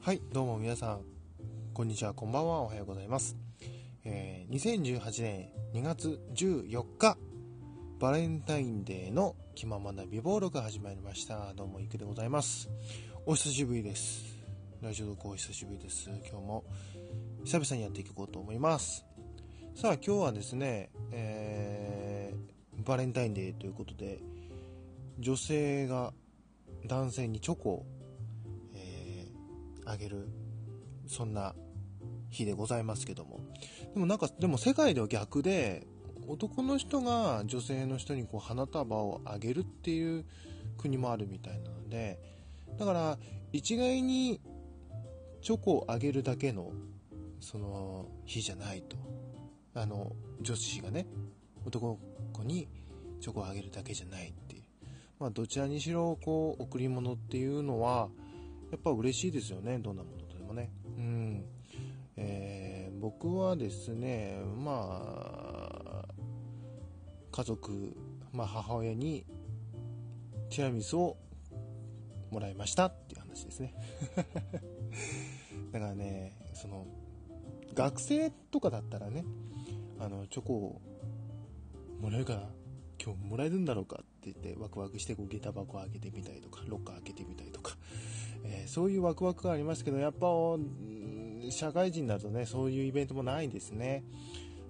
はい、どうも皆さん、こんにちは、こんばんは、おはようございます。えー、2018年2月14日、バレンタインデーの気ままな美貌録が始まりました。どうも、いくでございます。お久しぶりです。ラジオ録お久しぶりです。今日も久々にやっていこうと思います。さあ、今日はですね、えー、バレンタインデーということで、女性が男性にチョコをあげるそんな日でございますけども。でもなんかでも世界では逆で男の人が女性の人にこう花束をあげるっていう国もあるみたいなのでだから一概にチョコをあげるだけのその日じゃないと。あの女子がね男の子にチョコをあげるだけじゃないっていう。まあどちらにしろこう贈り物っていうのはやっぱ嬉しいですよねどんなものでもね。うん。えー、僕はですねまあ家族、まあ、母親にティラミスをもらいましたっていう話ですね。だからねその学生とかだったらねあのチョコをもらえるかな今日もらえるんだろうかって言ってワクワクしてこう下駄箱開けてみたりとかロッカー開けてみたりとかえー、そういうワクワクがありますけどやっぱ社会人になるとねそういうイベントもないんですね。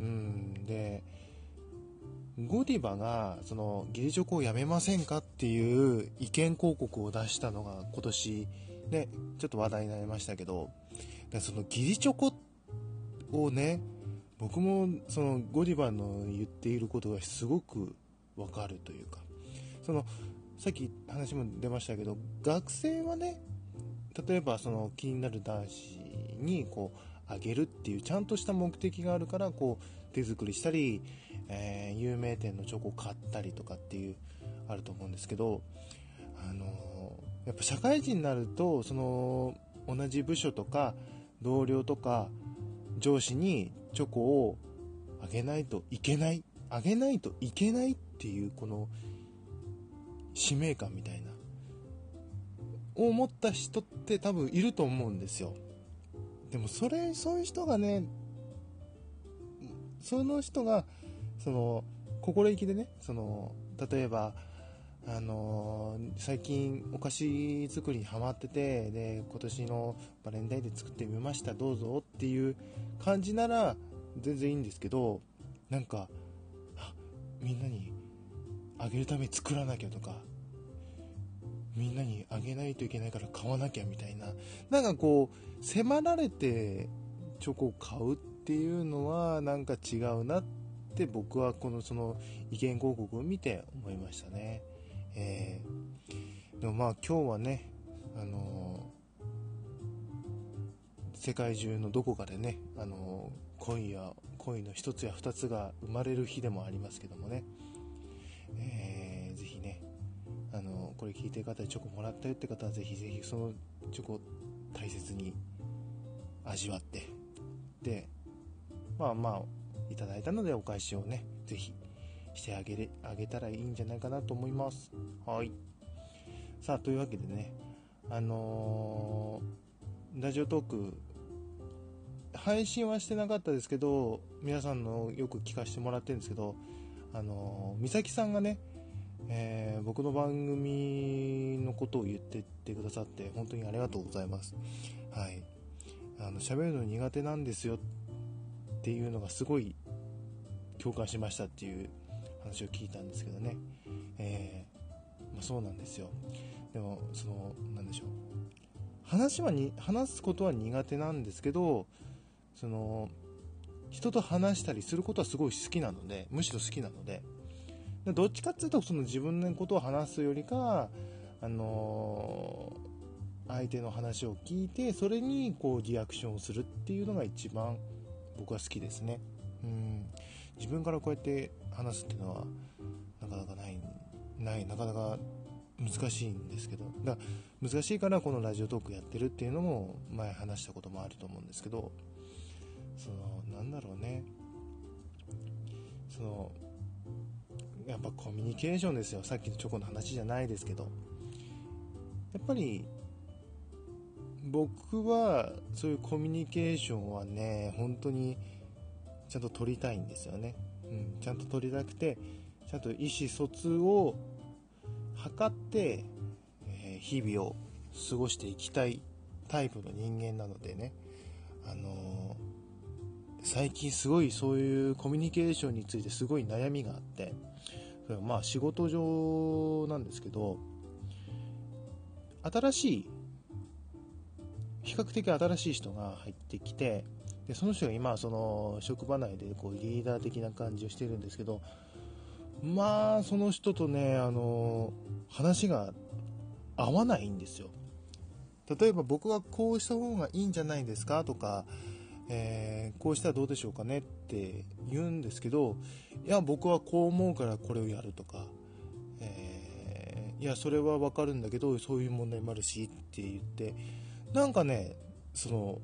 うんでゴディバがその義理チョコをやめませんかっていう意見広告を出したのが今年ねちょっと話題になりましたけどその義理チョコをね僕もそのゴディバの言っていることがすごくわかるというかそのさっき話も出ましたけど学生はね例えばその気になる男子にこうあげるっていうちゃんとした目的があるからこう手作りしたり、えー、有名店のチョコを買ったりとかっていうあると思うんですけどあのー、やっぱ社会人になるとその同じ部署とか同僚とか上司にチョコをあげないといけないあげないといけないっていうこの使命感みたいな。思った人って多分いると思うんですよ。でもそれそういう人がねその人がその心意気でねその例えばあの、最近お菓子作りにハマっててで今年のバレンタインで作ってみましたどうぞっていう感じなら全然いいんですけどなんかみんなにあげるために作らなきゃとかみんなにあげないといけないから買わなきゃみたいな。なんかこう迫られてチョコを買うっていうのはなんか違うなって僕はこのその意見広告を見て思いましたね。えー、でもまあ今日はねあのー、世界中のどこかでねあのー、恋や恋の一つや二つが生まれる日でもありますけどもね。えー、ぜひねあのこれ聞いてる方でチョコもらったよって方はぜひぜひそのチョコ大切に味わってでまあまあいただいたのでお返しをねぜひしてあげれあげたらいいんじゃないかなと思います。はい。さあというわけでねあのー、ラジオトーク配信はしてなかったですけど皆さんのよく聞かせてもらってるんですけどあの美咲さんがねえー、僕の番組のことを言ってってくださって本当にありがとうございます。はい。あの、喋るの苦手なんですよっていうのがすごい共感しましたっていう話を聞いたんですけどね。えー、まあ、そうなんですよ。でも、その、なんでしょう。話はに、話すことは苦手なんですけど、その、人と話したりすることはすごい好きなので、むしろ好きなので、でどっちかっていうとその自分のことを話すよりか、あのー、相手の話を聞いてそれにこうリアクションをするっていうのが一番僕は好きですね。うん。自分からこうやって話すっていうのはなかなかないないなかなか難しいんですけど。だ難しいからこのラジオトークやってるっていうのも前話したこともあると思うんですけど。そのなんだろうね。そのやっぱコミュニケーションですよ。さっきのチョコの話じゃないですけど。やっぱり僕はそういうコミュニケーションはね本当にちゃんと取りたいんですよね、うん、ちゃんと取りたくてちゃんと意思疎通を図って、えー、日々を過ごしていきたいタイプの人間なのでね、あのー、最近すごいそういうコミュニケーションについてすごい悩みがあってそれはまあ仕事上なんですけど新しい比較的新しい人が入ってきてでその人が今その職場内でこうリーダー的な感じをしてるんですけどまあその人とねあの話が合わないんですよ。例えば僕はこうした方がいいんじゃないですかとか、えー、こうしたらどうでしょうかねって言うんですけどいや僕はこう思うからこれをやるとか、えー、いやそれは分かるんだけどそういう問題もあるしって言ってなんかねその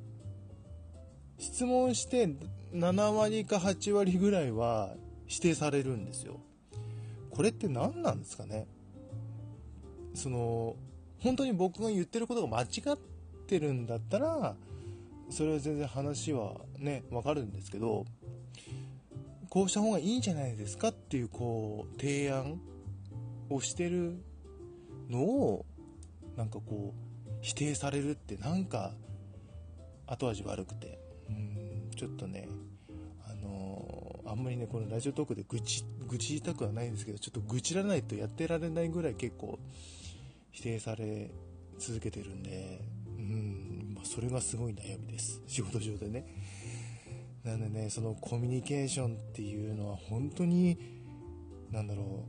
質問して7割か8割ぐらいは指定されるんですよ。これって何なんですかね？その本当に僕が言ってることが間違ってるんだったらそれは全然話はね分かるんですけどこうした方がいいんじゃないですかっていうこう提案をしてるのをなんかこう否定されるってなんか後味悪くて。うんちょっとねあのー、あんまりねこのラジオトークで愚痴愚痴言いたくはないんですけどちょっと愚痴らないとやってられないぐらい結構否定され続けてるんでうん、それがすごい悩みです。仕事上でね。なんでねそのコミュニケーションっていうのは本当になんだろ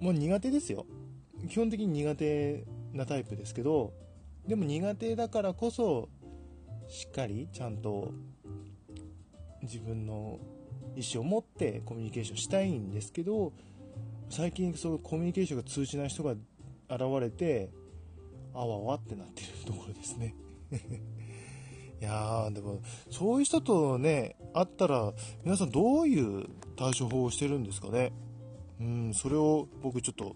う。もう苦手ですよ。基本的に苦手なタイプですけどでも苦手だからこそしっかりちゃんと自分の意思を持ってコミュニケーションしたいんですけど最近そのコミュニケーションが通じない人が現れてあわわってなってるところですね。いやーでもそういう人とね会ったら皆さんどういう対処法をしてるんですかね。うんそれを僕ちょっと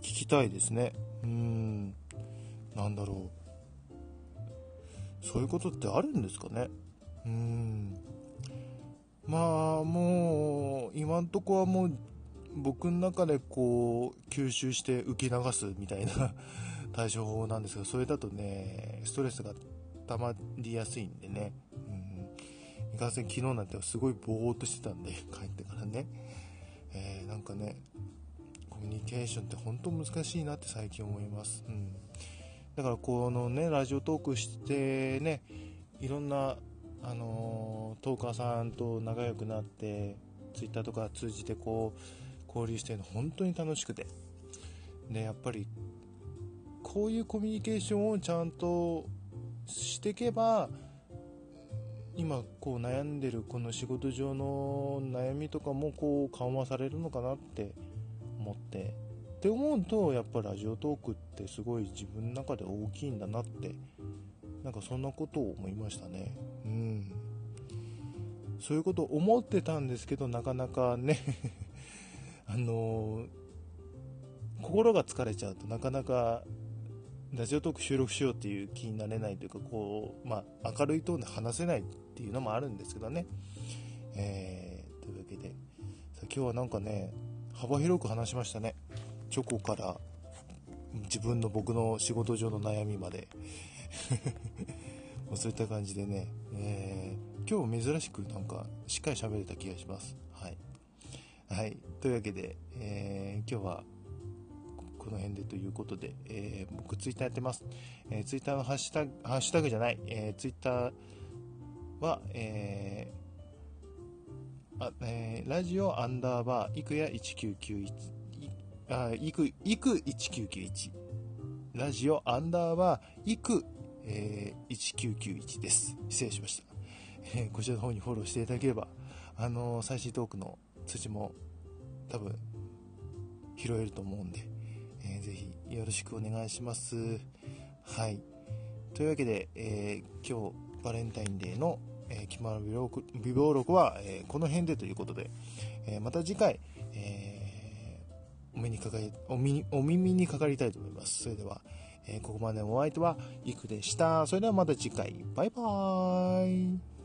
聞きたいですね。うんなんだろう。そういうことってあるんですかね。うん。まあもう今んとこはもう僕の中でこう吸収して受け流すみたいな対処法なんですけどそれだとねストレスが溜まりやすいんでね、うん、いかんせん昨日なんてすごいぼーっとしてたんで 帰ってからね、えー、なんかねコミュニケーションって本当難しいなって最近思います、うん。だからこのねラジオトークしてねいろんなあのー、トーカーさんと仲良くなってツイッターとか通じてこう交流してるの本当に楽しくて。でやっぱりこういうコミュニケーションをちゃんとしていけば今こう悩んでるこの仕事上の悩みとかもこう緩和されるのかなって思って。って思うとやっぱラジオトークってすごい自分の中で大きいんだなってなんかそんなことを思いましたね。うん。そういうことを思ってたんですけどなかなかね あのー、心が疲れちゃうとなかなかラジオトーク収録しようっていう気になれないというかこう、まあ、明るいトーンで話せないっていうのもあるんですけどね、えー、というわけでさ今日はなんかね幅広く話しましたねチョコから自分の僕の仕事上の悩みまで そういった感じでね、えー、今日珍しくなんかしっかり喋れた気がします。はい。はい。というわけで、えー、今日はこの辺でということで、えー、僕ツイッターやってます。えー、ツイッターのハッシュタグ、ハッシュタグじゃない、えー、ツイッターは、えー、あえー、ラジオアンダーバー、いくや1991あ、いく、いく1991。ラジオアンダーバー、いく、えー、1991です。失礼しました。えー、こちらの方にフォローしていただければ、あのー、最新トークの通知も多分拾えると思うんで、えー、ぜひよろしくお願いします。はい。というわけで、えー、今日バレンタインデーの、えー、決まる美貌録は、えー、この辺でということで、え、また次回、えーお目にかかりお耳お耳にかかりたいと思います。それでは、え、ここまでのお相手は、いくでした。それではまた次回。バイバーイ。